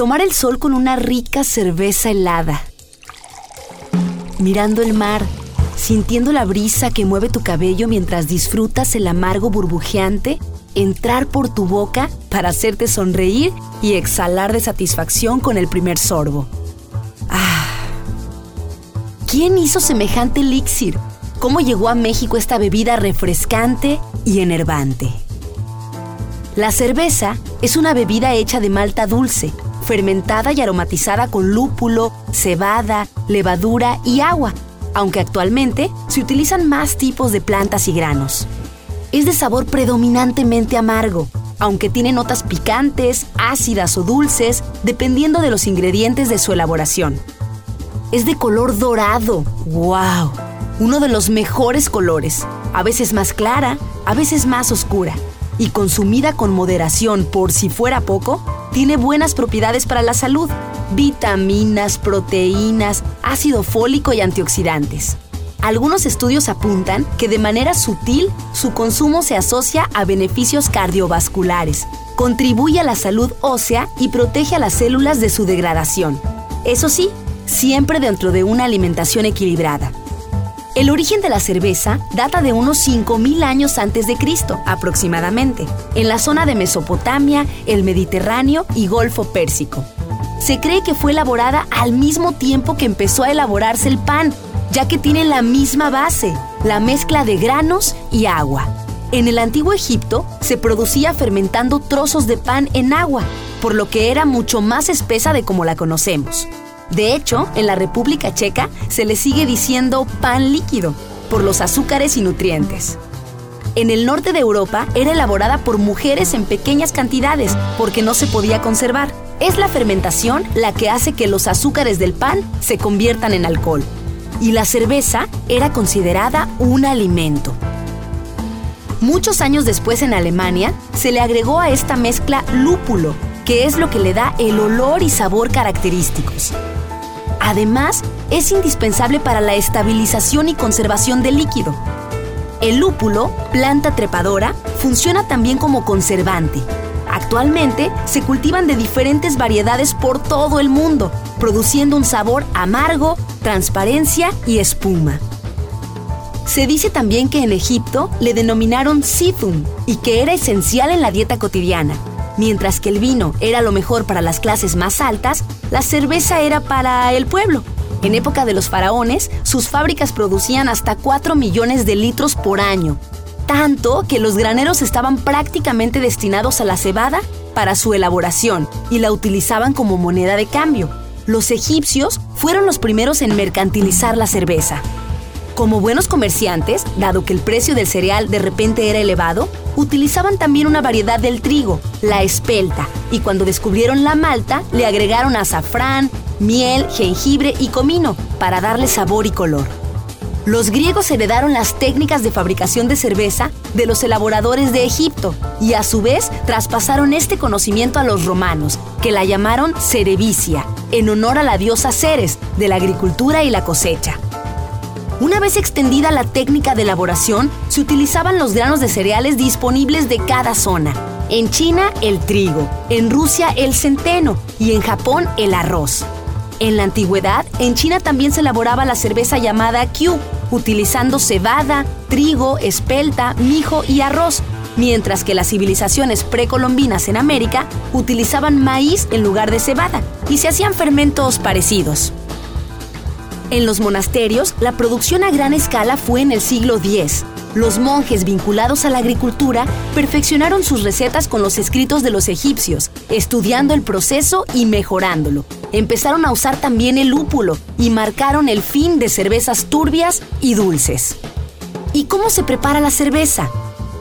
tomar el sol con una rica cerveza helada, mirando el mar, sintiendo la brisa que mueve tu cabello mientras disfrutas el amargo burbujeante, entrar por tu boca para hacerte sonreír y exhalar de satisfacción con el primer sorbo. Ah. ¿Quién hizo semejante elixir? ¿Cómo llegó a México esta bebida refrescante y enervante? La cerveza es una bebida hecha de malta dulce, fermentada y aromatizada con lúpulo, cebada, levadura y agua, aunque actualmente se utilizan más tipos de plantas y granos. Es de sabor predominantemente amargo, aunque tiene notas picantes, ácidas o dulces, dependiendo de los ingredientes de su elaboración. Es de color dorado, ¡wow! Uno de los mejores colores, a veces más clara, a veces más oscura y consumida con moderación por si fuera poco, tiene buenas propiedades para la salud, vitaminas, proteínas, ácido fólico y antioxidantes. Algunos estudios apuntan que de manera sutil su consumo se asocia a beneficios cardiovasculares, contribuye a la salud ósea y protege a las células de su degradación. Eso sí, siempre dentro de una alimentación equilibrada. El origen de la cerveza data de unos 5.000 años antes de Cristo, aproximadamente, en la zona de Mesopotamia, el Mediterráneo y Golfo Pérsico. Se cree que fue elaborada al mismo tiempo que empezó a elaborarse el pan, ya que tiene la misma base, la mezcla de granos y agua. En el antiguo Egipto se producía fermentando trozos de pan en agua, por lo que era mucho más espesa de como la conocemos. De hecho, en la República Checa se le sigue diciendo pan líquido por los azúcares y nutrientes. En el norte de Europa era elaborada por mujeres en pequeñas cantidades porque no se podía conservar. Es la fermentación la que hace que los azúcares del pan se conviertan en alcohol. Y la cerveza era considerada un alimento. Muchos años después en Alemania se le agregó a esta mezcla lúpulo, que es lo que le da el olor y sabor característicos. Además, es indispensable para la estabilización y conservación del líquido. El lúpulo, planta trepadora, funciona también como conservante. Actualmente se cultivan de diferentes variedades por todo el mundo, produciendo un sabor amargo, transparencia y espuma. Se dice también que en Egipto le denominaron situm y que era esencial en la dieta cotidiana. Mientras que el vino era lo mejor para las clases más altas, la cerveza era para el pueblo. En época de los faraones, sus fábricas producían hasta 4 millones de litros por año, tanto que los graneros estaban prácticamente destinados a la cebada para su elaboración y la utilizaban como moneda de cambio. Los egipcios fueron los primeros en mercantilizar la cerveza. Como buenos comerciantes, dado que el precio del cereal de repente era elevado, utilizaban también una variedad del trigo, la espelta, y cuando descubrieron la malta, le agregaron azafrán, miel, jengibre y comino para darle sabor y color. Los griegos heredaron las técnicas de fabricación de cerveza de los elaboradores de Egipto y a su vez traspasaron este conocimiento a los romanos, que la llamaron Cerevicia, en honor a la diosa Ceres de la agricultura y la cosecha. Una vez extendida la técnica de elaboración, se utilizaban los granos de cereales disponibles de cada zona. En China, el trigo, en Rusia, el centeno y en Japón, el arroz. En la antigüedad, en China también se elaboraba la cerveza llamada Q, utilizando cebada, trigo, espelta, mijo y arroz, mientras que las civilizaciones precolombinas en América utilizaban maíz en lugar de cebada y se hacían fermentos parecidos. En los monasterios, la producción a gran escala fue en el siglo X. Los monjes vinculados a la agricultura perfeccionaron sus recetas con los escritos de los egipcios, estudiando el proceso y mejorándolo. Empezaron a usar también el lúpulo y marcaron el fin de cervezas turbias y dulces. ¿Y cómo se prepara la cerveza?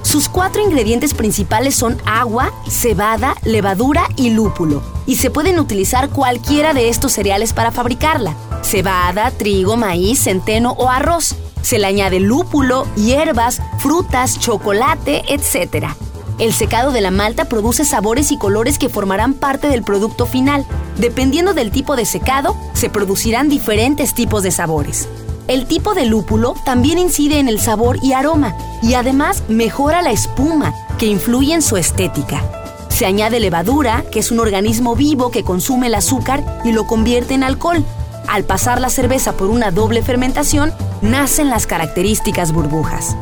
Sus cuatro ingredientes principales son agua, cebada, levadura y lúpulo, y se pueden utilizar cualquiera de estos cereales para fabricarla cebada, trigo, maíz, centeno o arroz. Se le añade lúpulo, hierbas, frutas, chocolate, etc. El secado de la malta produce sabores y colores que formarán parte del producto final. Dependiendo del tipo de secado, se producirán diferentes tipos de sabores. El tipo de lúpulo también incide en el sabor y aroma, y además mejora la espuma, que influye en su estética. Se añade levadura, que es un organismo vivo que consume el azúcar y lo convierte en alcohol. Al pasar la cerveza por una doble fermentación, nacen las características burbujas.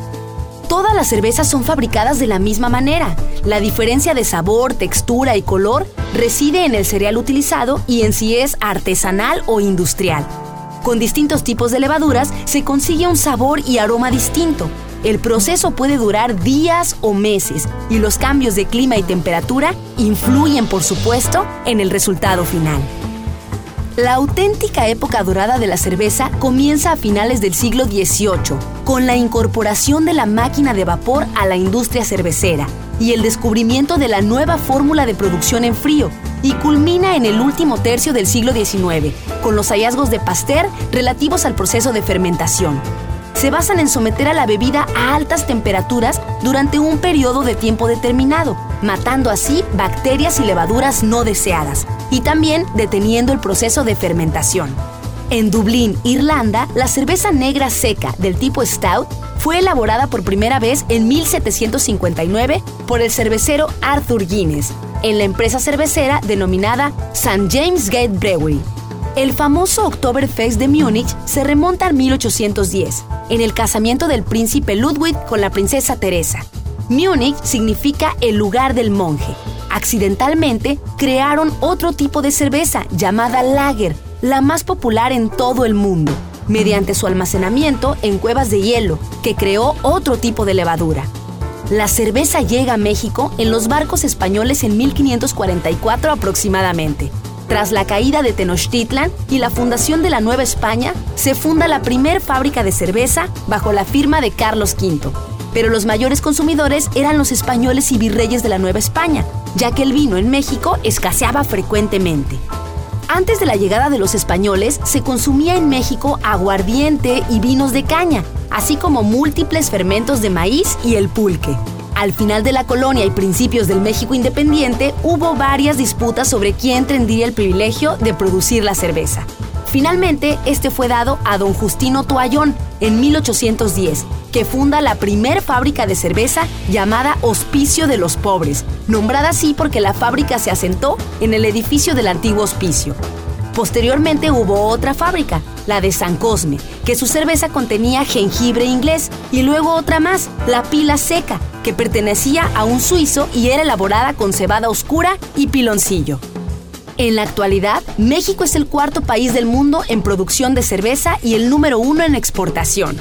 Todas las cervezas son fabricadas de la misma manera. La diferencia de sabor, textura y color reside en el cereal utilizado y en si es artesanal o industrial. Con distintos tipos de levaduras se consigue un sabor y aroma distinto. El proceso puede durar días o meses y los cambios de clima y temperatura influyen, por supuesto, en el resultado final. La auténtica época dorada de la cerveza comienza a finales del siglo XVIII, con la incorporación de la máquina de vapor a la industria cervecera y el descubrimiento de la nueva fórmula de producción en frío, y culmina en el último tercio del siglo XIX, con los hallazgos de Pasteur relativos al proceso de fermentación. Se basan en someter a la bebida a altas temperaturas durante un periodo de tiempo determinado, matando así bacterias y levaduras no deseadas, y también deteniendo el proceso de fermentación. En Dublín, Irlanda, la cerveza negra seca del tipo Stout fue elaborada por primera vez en 1759 por el cervecero Arthur Guinness en la empresa cervecera denominada St. James Gate Brewery. El famoso Oktoberfest de Múnich se remonta al 1810, en el casamiento del príncipe Ludwig con la princesa Teresa. Múnich significa el lugar del monje, accidentalmente crearon otro tipo de cerveza llamada lager, la más popular en todo el mundo, mediante su almacenamiento en cuevas de hielo, que creó otro tipo de levadura. La cerveza llega a México en los barcos españoles en 1544 aproximadamente. Tras la caída de Tenochtitlan y la fundación de la Nueva España, se funda la primer fábrica de cerveza bajo la firma de Carlos V. Pero los mayores consumidores eran los españoles y virreyes de la Nueva España, ya que el vino en México escaseaba frecuentemente. Antes de la llegada de los españoles, se consumía en México aguardiente y vinos de caña, así como múltiples fermentos de maíz y el pulque. Al final de la colonia y principios del México independiente, hubo varias disputas sobre quién tendría el privilegio de producir la cerveza. Finalmente, este fue dado a don Justino Toallón en 1810, que funda la primer fábrica de cerveza llamada Hospicio de los Pobres, nombrada así porque la fábrica se asentó en el edificio del antiguo hospicio. Posteriormente hubo otra fábrica, la de San Cosme, que su cerveza contenía jengibre inglés, y luego otra más, la Pila Seca, que pertenecía a un suizo y era elaborada con cebada oscura y piloncillo. En la actualidad, México es el cuarto país del mundo en producción de cerveza y el número uno en exportación.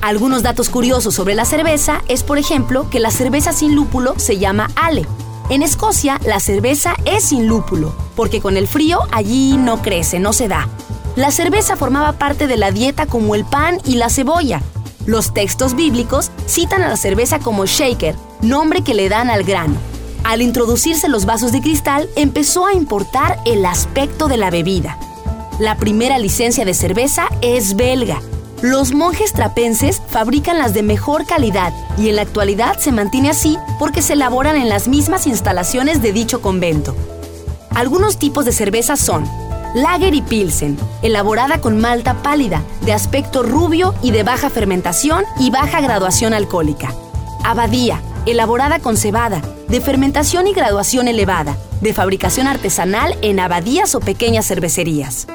Algunos datos curiosos sobre la cerveza es, por ejemplo, que la cerveza sin lúpulo se llama ale. En Escocia, la cerveza es sin lúpulo, porque con el frío allí no crece, no se da. La cerveza formaba parte de la dieta como el pan y la cebolla. Los textos bíblicos citan a la cerveza como shaker, nombre que le dan al grano. Al introducirse los vasos de cristal, empezó a importar el aspecto de la bebida. La primera licencia de cerveza es belga. Los monjes trapenses fabrican las de mejor calidad y en la actualidad se mantiene así porque se elaboran en las mismas instalaciones de dicho convento. Algunos tipos de cerveza son Lager y Pilsen, elaborada con malta pálida, de aspecto rubio y de baja fermentación y baja graduación alcohólica. Abadía, elaborada con cebada, de fermentación y graduación elevada, de fabricación artesanal en abadías o pequeñas cervecerías.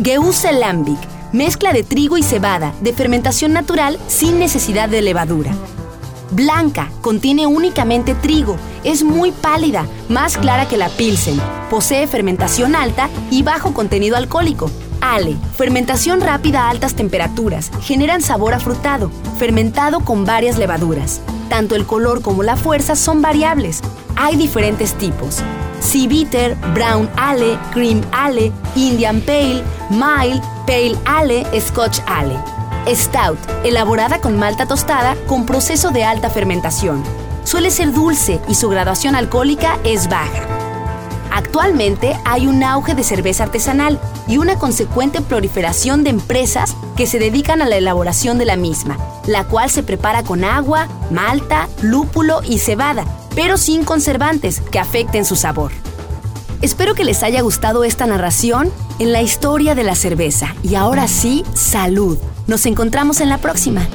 Geuse Lambic, mezcla de trigo y cebada, de fermentación natural sin necesidad de levadura. Blanca, contiene únicamente trigo, es muy pálida, más clara que la Pilsen, posee fermentación alta y bajo contenido alcohólico. Ale, fermentación rápida a altas temperaturas, generan sabor afrutado, fermentado con varias levaduras. Tanto el color como la fuerza son variables. Hay diferentes tipos. Sea Bitter, Brown Ale, Cream Ale, Indian Pale, Mild, Pale Ale, Scotch Ale. Stout, elaborada con malta tostada con proceso de alta fermentación. Suele ser dulce y su graduación alcohólica es baja. Actualmente hay un auge de cerveza artesanal y una consecuente proliferación de empresas que se dedican a la elaboración de la misma, la cual se prepara con agua, malta, lúpulo y cebada, pero sin conservantes que afecten su sabor. Espero que les haya gustado esta narración en la historia de la cerveza y ahora sí, salud. Nos encontramos en la próxima.